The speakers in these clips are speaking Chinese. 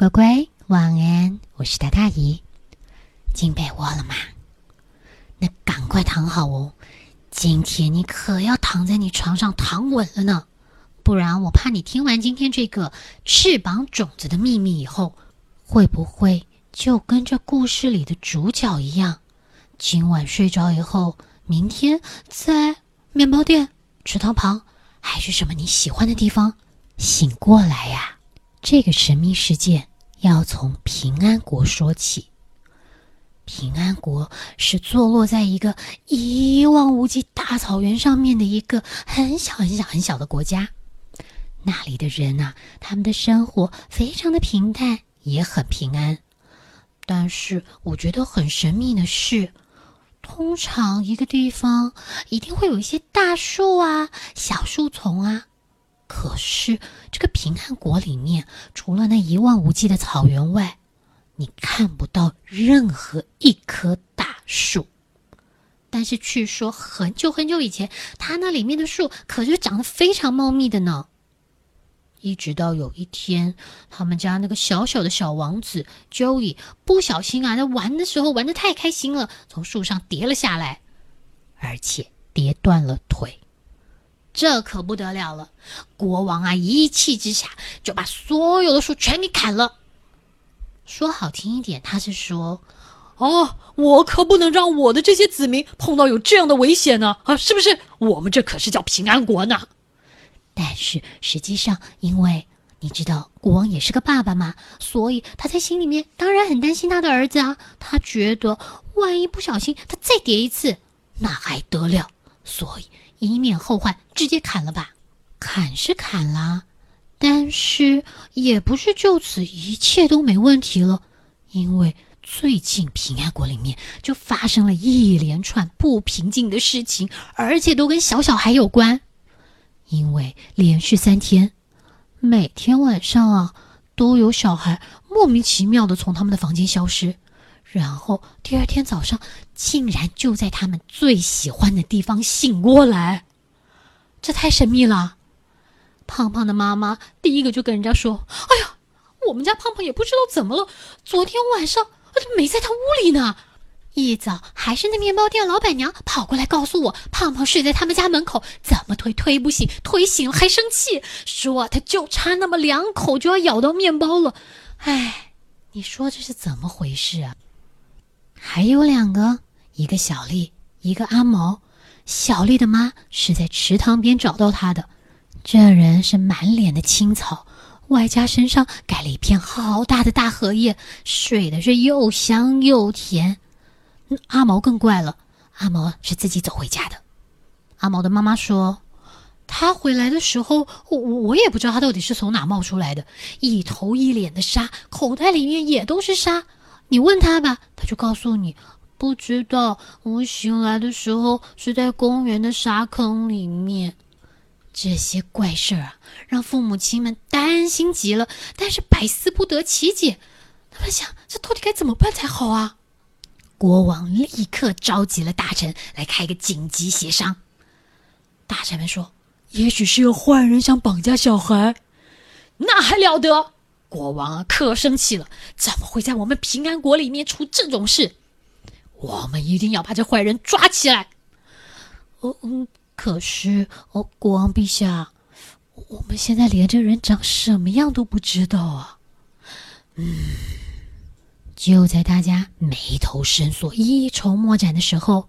乖乖，晚安！我是大大姨，进被窝了吗？那赶快躺好哦，今天你可要躺在你床上躺稳了呢，不然我怕你听完今天这个翅膀种子的秘密以后，会不会就跟这故事里的主角一样，今晚睡着以后，明天在面包店、池塘旁，还是什么你喜欢的地方醒过来呀？这个神秘事件。要从平安国说起。平安国是坐落在一个一望无际大草原上面的一个很小很小很小的国家。那里的人呐，他们的生活非常的平淡，也很平安。但是我觉得很神秘的是，通常一个地方一定会有一些大树啊、小树丛啊。可是，这个平安国里面，除了那一望无际的草原外，你看不到任何一棵大树。但是，据说很久很久以前，它那里面的树可是长得非常茂密的呢。一直到有一天，他们家那个小小的小王子 Joey 不小心啊，在玩的时候玩的太开心了，从树上跌了下来，而且跌断了腿。这可不得了了！国王啊，一气之下就把所有的树全给砍了。说好听一点，他是说：“哦，我可不能让我的这些子民碰到有这样的危险呢！啊，是不是？我们这可是叫平安国呢。”但是实际上，因为你知道国王也是个爸爸嘛，所以他在心里面当然很担心他的儿子啊。他觉得万一不小心他再跌一次，那还得了？所以。以免后患，直接砍了吧。砍是砍了，但是也不是就此一切都没问题了。因为最近平安国里面就发生了一连串不平静的事情，而且都跟小小孩有关。因为连续三天，每天晚上啊，都有小孩莫名其妙的从他们的房间消失。然后第二天早上，竟然就在他们最喜欢的地方醒过来，这太神秘了。胖胖的妈妈第一个就跟人家说：“哎呀，我们家胖胖也不知道怎么了，昨天晚上没在他屋里呢。一早还是那面包店老板娘跑过来告诉我，胖胖睡在他们家门口，怎么推推不醒，推醒了还生气，说他就差那么两口就要咬到面包了。哎，你说这是怎么回事啊？”还有两个，一个小丽，一个阿毛。小丽的妈是在池塘边找到她的，这人是满脸的青草，外加身上盖了一片好大的大荷叶，睡的是又香又甜。阿毛更怪了，阿毛是自己走回家的。阿毛的妈妈说，他回来的时候，我我也不知道他到底是从哪冒出来的，一头一脸的沙，口袋里面也都是沙。你问他吧，他就告诉你，不知道。我醒来的时候是在公园的沙坑里面。这些怪事儿啊，让父母亲们担心极了，但是百思不得其解。他们想，这到底该怎么办才好啊？国王立刻召集了大臣来开个紧急协商。大臣们说，也许是有坏人想绑架小孩，那还了得！国王啊，可生气了！怎么会在我们平安国里面出这种事？我们一定要把这坏人抓起来！哦，嗯，可是哦，国王陛下，我们现在连这人长什么样都不知道啊！嗯，就在大家眉头深锁、一筹莫展的时候，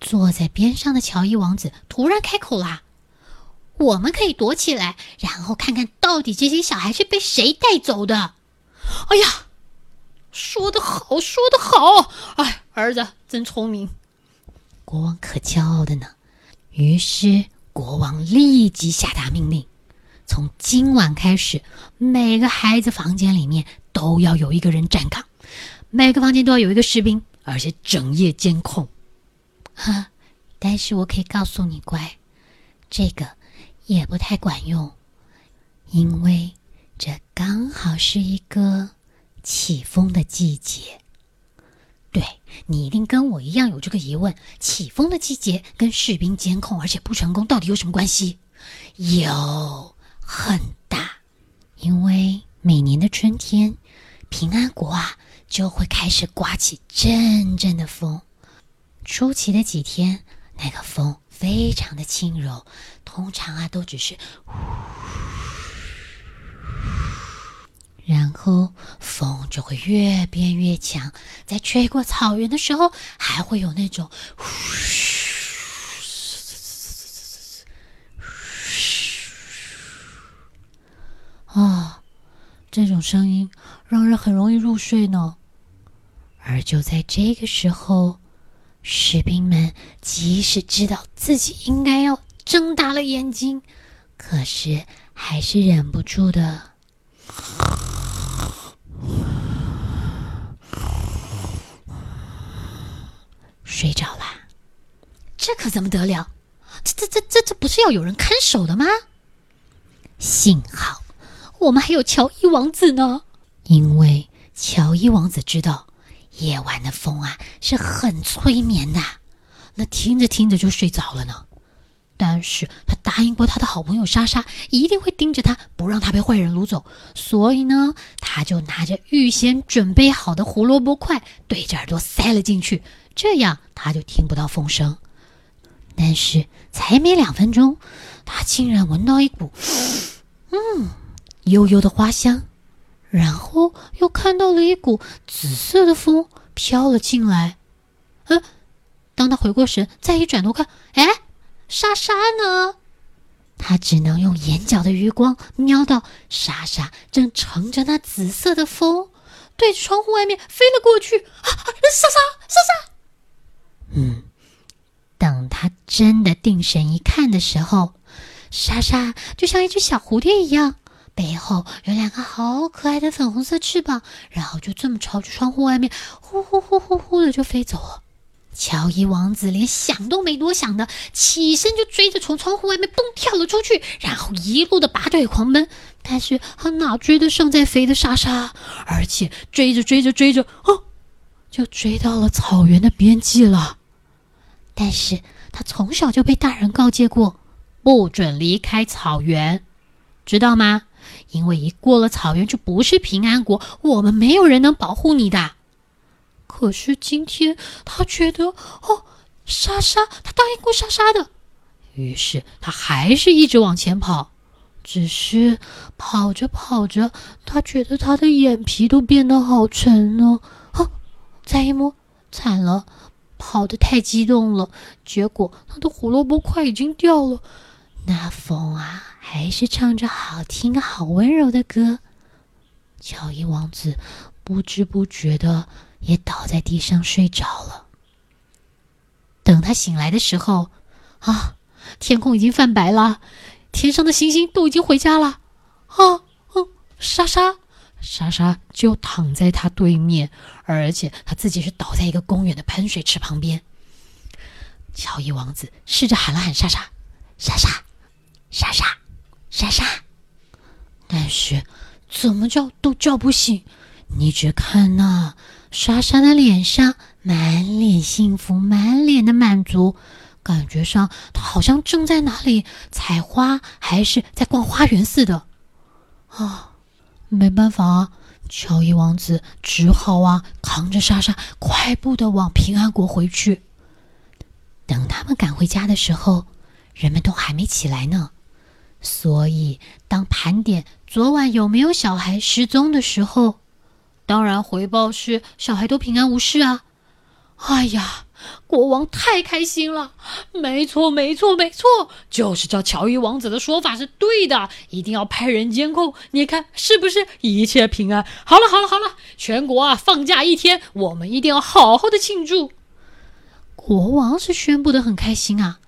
坐在边上的乔伊王子突然开口啦。我们可以躲起来，然后看看到底这些小孩是被谁带走的。哎呀，说得好，说得好！哎，儿子真聪明，国王可骄傲的呢。于是国王立即下达命令：从今晚开始，每个孩子房间里面都要有一个人站岗，每个房间都要有一个士兵，而且整夜监控。哈，但是我可以告诉你，乖，这个。也不太管用，因为这刚好是一个起风的季节。对你一定跟我一样有这个疑问：起风的季节跟士兵监控而且不成功到底有什么关系？有很大，因为每年的春天平安国啊就会开始刮起阵阵的风。初期的几天，那个风非常的轻柔，通常啊都只是，然后风就会越变越强，在吹过草原的时候，还会有那种呼。啊，这种声音让人很容易入睡呢。而就在这个时候，士兵们即使知道自己应该要睁大了眼睛，可是还是忍不住的睡着了。这可怎么得了？这这这这这不是要有人看守的吗？幸好。我们还有乔伊王子呢，因为乔伊王子知道夜晚的风啊是很催眠的，那听着听着就睡着了呢。但是他答应过他的好朋友莎莎，一定会盯着他，不让他被坏人掳走。所以呢，他就拿着预先准备好的胡萝卜块，对着耳朵塞了进去，这样他就听不到风声。但是才没两分钟，他竟然闻到一股，嗯。悠悠的花香，然后又看到了一股紫色的风飘了进来。嗯，当他回过神，再一转头看，哎，莎莎呢？他只能用眼角的余光瞄到莎莎正乘着那紫色的风，对着窗户外面飞了过去。啊，莎莎，莎莎！嗯，等他真的定神一看的时候，莎莎就像一只小蝴蝶一样。背后有两个好可爱的粉红色翅膀，然后就这么朝着窗户外面呼呼呼呼呼的就飞走了。乔伊王子连想都没多想的，起身就追着从窗户外面蹦跳了出去，然后一路的拔腿狂奔。但是他哪追得上在飞的莎莎？而且追着追着追着，哦，就追到了草原的边际了。但是他从小就被大人告诫过，不准离开草原，知道吗？因为一过了草原就不是平安国，我们没有人能保护你的。可是今天他觉得，哦，莎莎，他答应过莎莎的，于是他还是一直往前跑。只是跑着跑着，他觉得他的眼皮都变得好沉哦。哦，再一摸，惨了，跑得太激动了，结果他的胡萝卜块已经掉了。那风啊！还是唱着好听、好温柔的歌，乔伊王子不知不觉的也倒在地上睡着了。等他醒来的时候，啊，天空已经泛白了，天上的星星都已经回家了。啊，嗯，莎莎，莎莎就躺在他对面，而且他自己是倒在一个公园的喷水池旁边。乔伊王子试着喊了喊莎莎，莎莎，莎莎。莎莎，但是怎么叫都叫不醒。你只看那莎莎的脸上满脸幸福，满脸的满足，感觉上她好像正在哪里采花，还是在逛花园似的。啊，没办法啊，乔伊王子只好啊扛着莎莎快步的往平安国回去。等他们赶回家的时候，人们都还没起来呢。所以，当盘点昨晚有没有小孩失踪的时候，当然回报是小孩都平安无事啊！哎呀，国王太开心了！没错，没错，没错，就是照乔伊王子的说法是对的，一定要派人监控。你看是不是一切平安？好了，好了，好了，全国啊放假一天，我们一定要好好的庆祝。国王是宣布的很开心啊。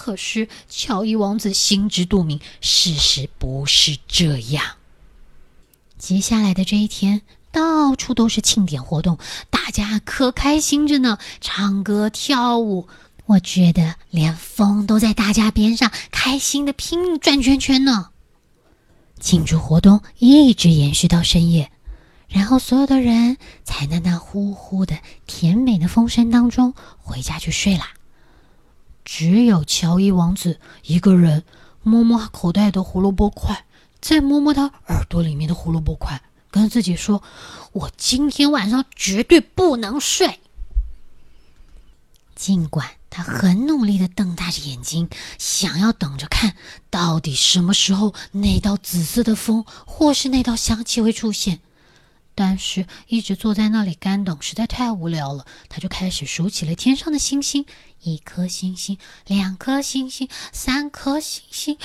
可是乔伊王子心知肚明，事实不是这样。接下来的这一天，到处都是庆典活动，大家可开心着呢，唱歌跳舞。我觉得连风都在大家边上开心的拼命转圈圈呢。庆祝活动一直延续到深夜，然后所有的人才在那呼呼的甜美的风声当中回家去睡啦。只有乔伊王子一个人摸摸口袋的胡萝卜块，再摸摸他耳朵里面的胡萝卜块，跟自己说：“我今天晚上绝对不能睡。”尽管他很努力的瞪大着眼睛，想要等着看到底什么时候那道紫色的风或是那道香气会出现，但是一直坐在那里干等实在太无聊了，他就开始数起了天上的星星：一颗星星，两颗星星，三颗星星，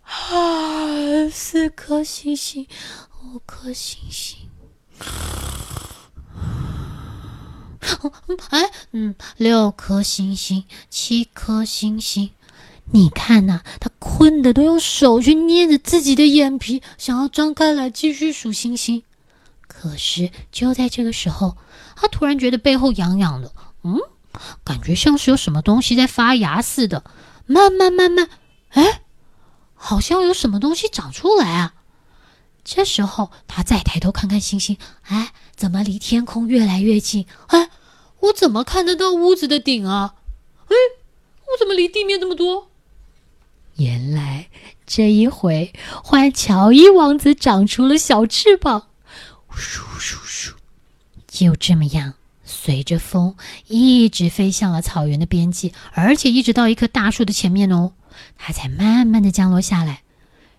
啊，四颗星星，五颗星星。哎，嗯，六颗星星，七颗星星。你看呐，他困的都用手去捏着自己的眼皮，想要张开来继续数星星。可是就在这个时候，他突然觉得背后痒痒的，嗯，感觉像是有什么东西在发芽似的。慢慢慢慢，哎，好像有什么东西长出来啊！这时候他再抬头看看星星，哎。怎么离天空越来越近？哎，我怎么看得到屋子的顶啊？哎，我怎么离地面那么多？原来这一回换乔伊王子长出了小翅膀，咻咻咻！就这么样，随着风一直飞向了草原的边际，而且一直到一棵大树的前面哦，它才慢慢的降落下来。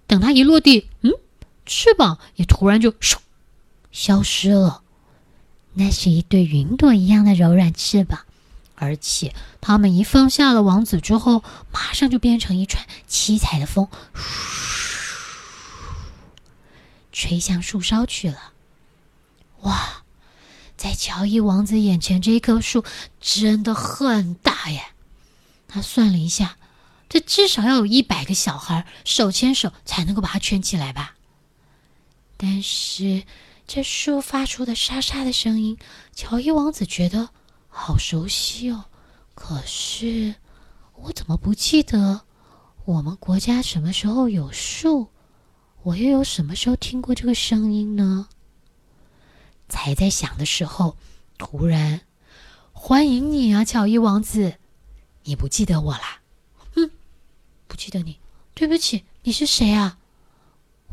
等它一落地，嗯，翅膀也突然就咻消失了。那是一对云朵一样的柔软翅膀，而且它们一放下了王子之后，马上就变成一串七彩的风，吹向树梢去了。哇，在乔伊王子眼前，这一棵树真的很大耶！他算了一下，这至少要有一百个小孩手牵手才能够把它圈起来吧。但是。这树发出的沙沙的声音，乔伊王子觉得好熟悉哦。可是我怎么不记得我们国家什么时候有树？我又有什么时候听过这个声音呢？才在想的时候，突然，欢迎你啊，乔伊王子！你不记得我啦？嗯，不记得你。对不起，你是谁啊？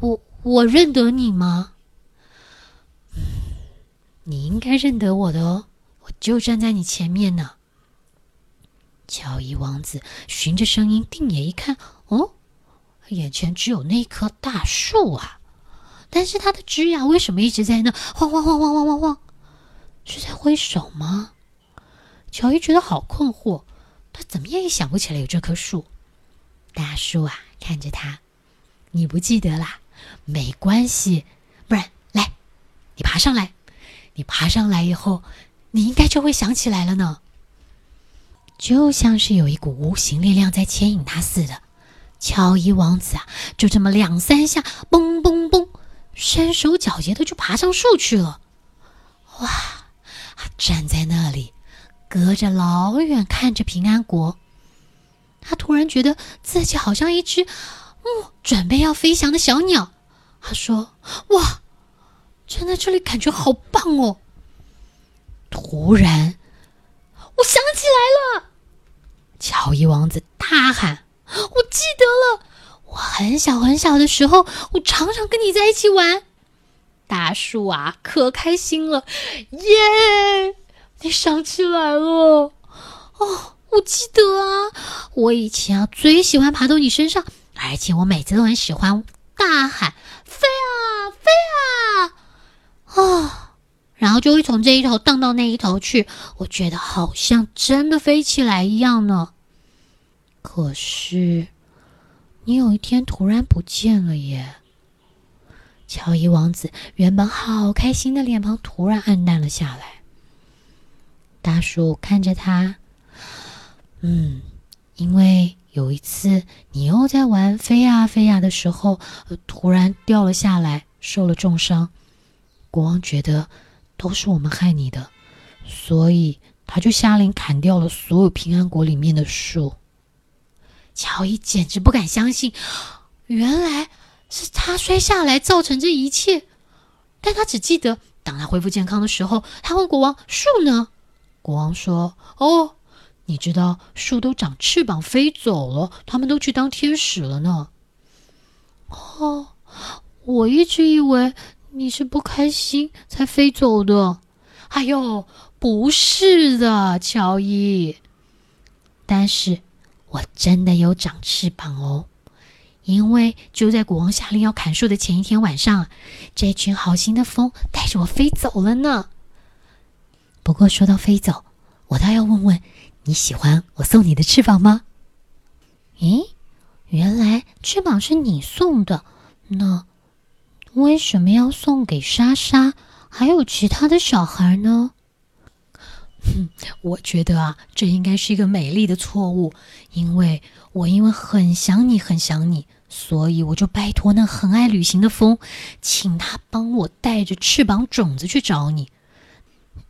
我我认得你吗？你应该认得我的哦，我就站在你前面呢。乔伊王子循着声音定眼一看，哦，眼前只有那棵大树啊，但是它的枝桠为什么一直在那晃晃晃晃晃晃晃？是在挥手吗？乔伊觉得好困惑，他怎么样也想不起来有这棵树。大树啊，看着他，你不记得啦？没关系，不然来，你爬上来。你爬上来以后，你应该就会想起来了呢。就像是有一股无形力量在牵引他似的，乔伊王子啊，就这么两三下，嘣，身手矫捷的就爬上树去了。哇！他站在那里，隔着老远看着平安国。他突然觉得自己好像一只，嗯，准备要飞翔的小鸟。他说：“哇！”站在这里感觉好棒哦！突然，我想起来了，乔伊王子大喊：“我记得了，我很小很小的时候，我常常跟你在一起玩。”大树啊，可开心了，耶！你想起来了？哦，我记得啊，我以前啊最喜欢爬到你身上，而且我每次都很喜欢大喊：“飞啊，飞啊！”啊，然后就会从这一头荡到那一头去，我觉得好像真的飞起来一样呢。可是，你有一天突然不见了耶！乔伊王子原本好开心的脸庞突然暗淡了下来。大树看着他，嗯，因为有一次你又在玩飞呀飞呀的时候，突然掉了下来，受了重伤。国王觉得都是我们害你的，所以他就下令砍掉了所有平安国里面的树。乔伊简直不敢相信，原来是他摔下来造成这一切。但他只记得，当他恢复健康的时候，他问国王：“树呢？”国王说：“哦，你知道树都长翅膀飞走了，他们都去当天使了呢。”哦，我一直以为。你是不开心才飞走的。哎呦，不是的，乔伊。但是我真的有长翅膀哦，因为就在国王下令要砍树的前一天晚上，这群好心的风带着我飞走了呢。不过说到飞走，我倒要问问，你喜欢我送你的翅膀吗？咦，原来翅膀是你送的，那为什么要送给莎莎还有其他的小孩呢？哼，我觉得啊，这应该是一个美丽的错误，因为我因为很想你，很想你，所以我就拜托那很爱旅行的风，请他帮我带着翅膀种子去找你。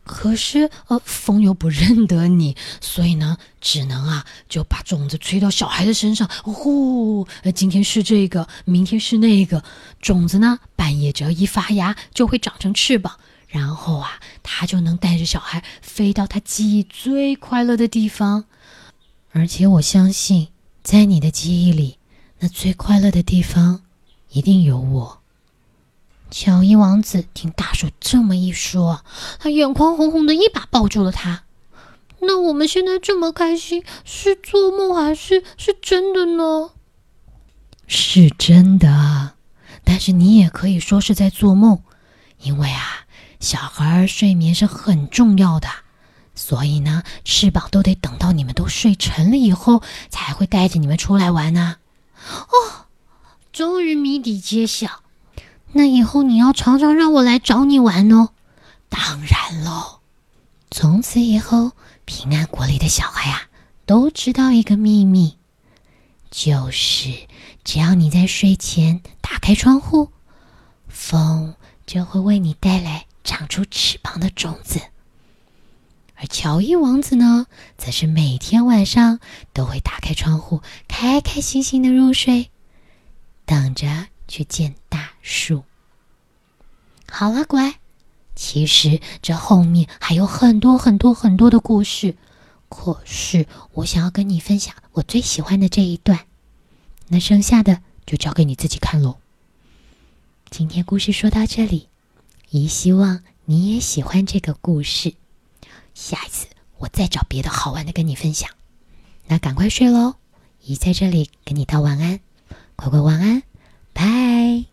可是，呃，风又不认得你，所以呢，只能啊，就把种子吹到小孩的身上。呼，今天是这个，明天是那个，种子呢，半夜只要一发芽，就会长成翅膀。然后啊，他就能带着小孩飞到他记忆最快乐的地方，而且我相信，在你的记忆里，那最快乐的地方一定有我。乔伊王子听大叔这么一说，他眼眶红红的，一把抱住了他。那我们现在这么开心，是做梦还是是真的呢？是真的，但是你也可以说是在做梦，因为啊。小孩睡眠是很重要的，所以呢，翅膀都得等到你们都睡沉了以后，才会带着你们出来玩呢。哦，终于谜底揭晓，那以后你要常常让我来找你玩哦。当然喽，从此以后，平安国里的小孩啊，都知道一个秘密，就是只要你在睡前打开窗户，风就会为你带来。长出翅膀的种子，而乔伊王子呢，则是每天晚上都会打开窗户，开开心心的入睡，等着去见大树。好了，乖，其实这后面还有很多很多很多的故事，可是我想要跟你分享我最喜欢的这一段，那剩下的就交给你自己看喽。今天故事说到这里。姨希望你也喜欢这个故事，下一次我再找别的好玩的跟你分享。那赶快睡喽，姨在这里跟你道晚安，乖乖晚安，拜。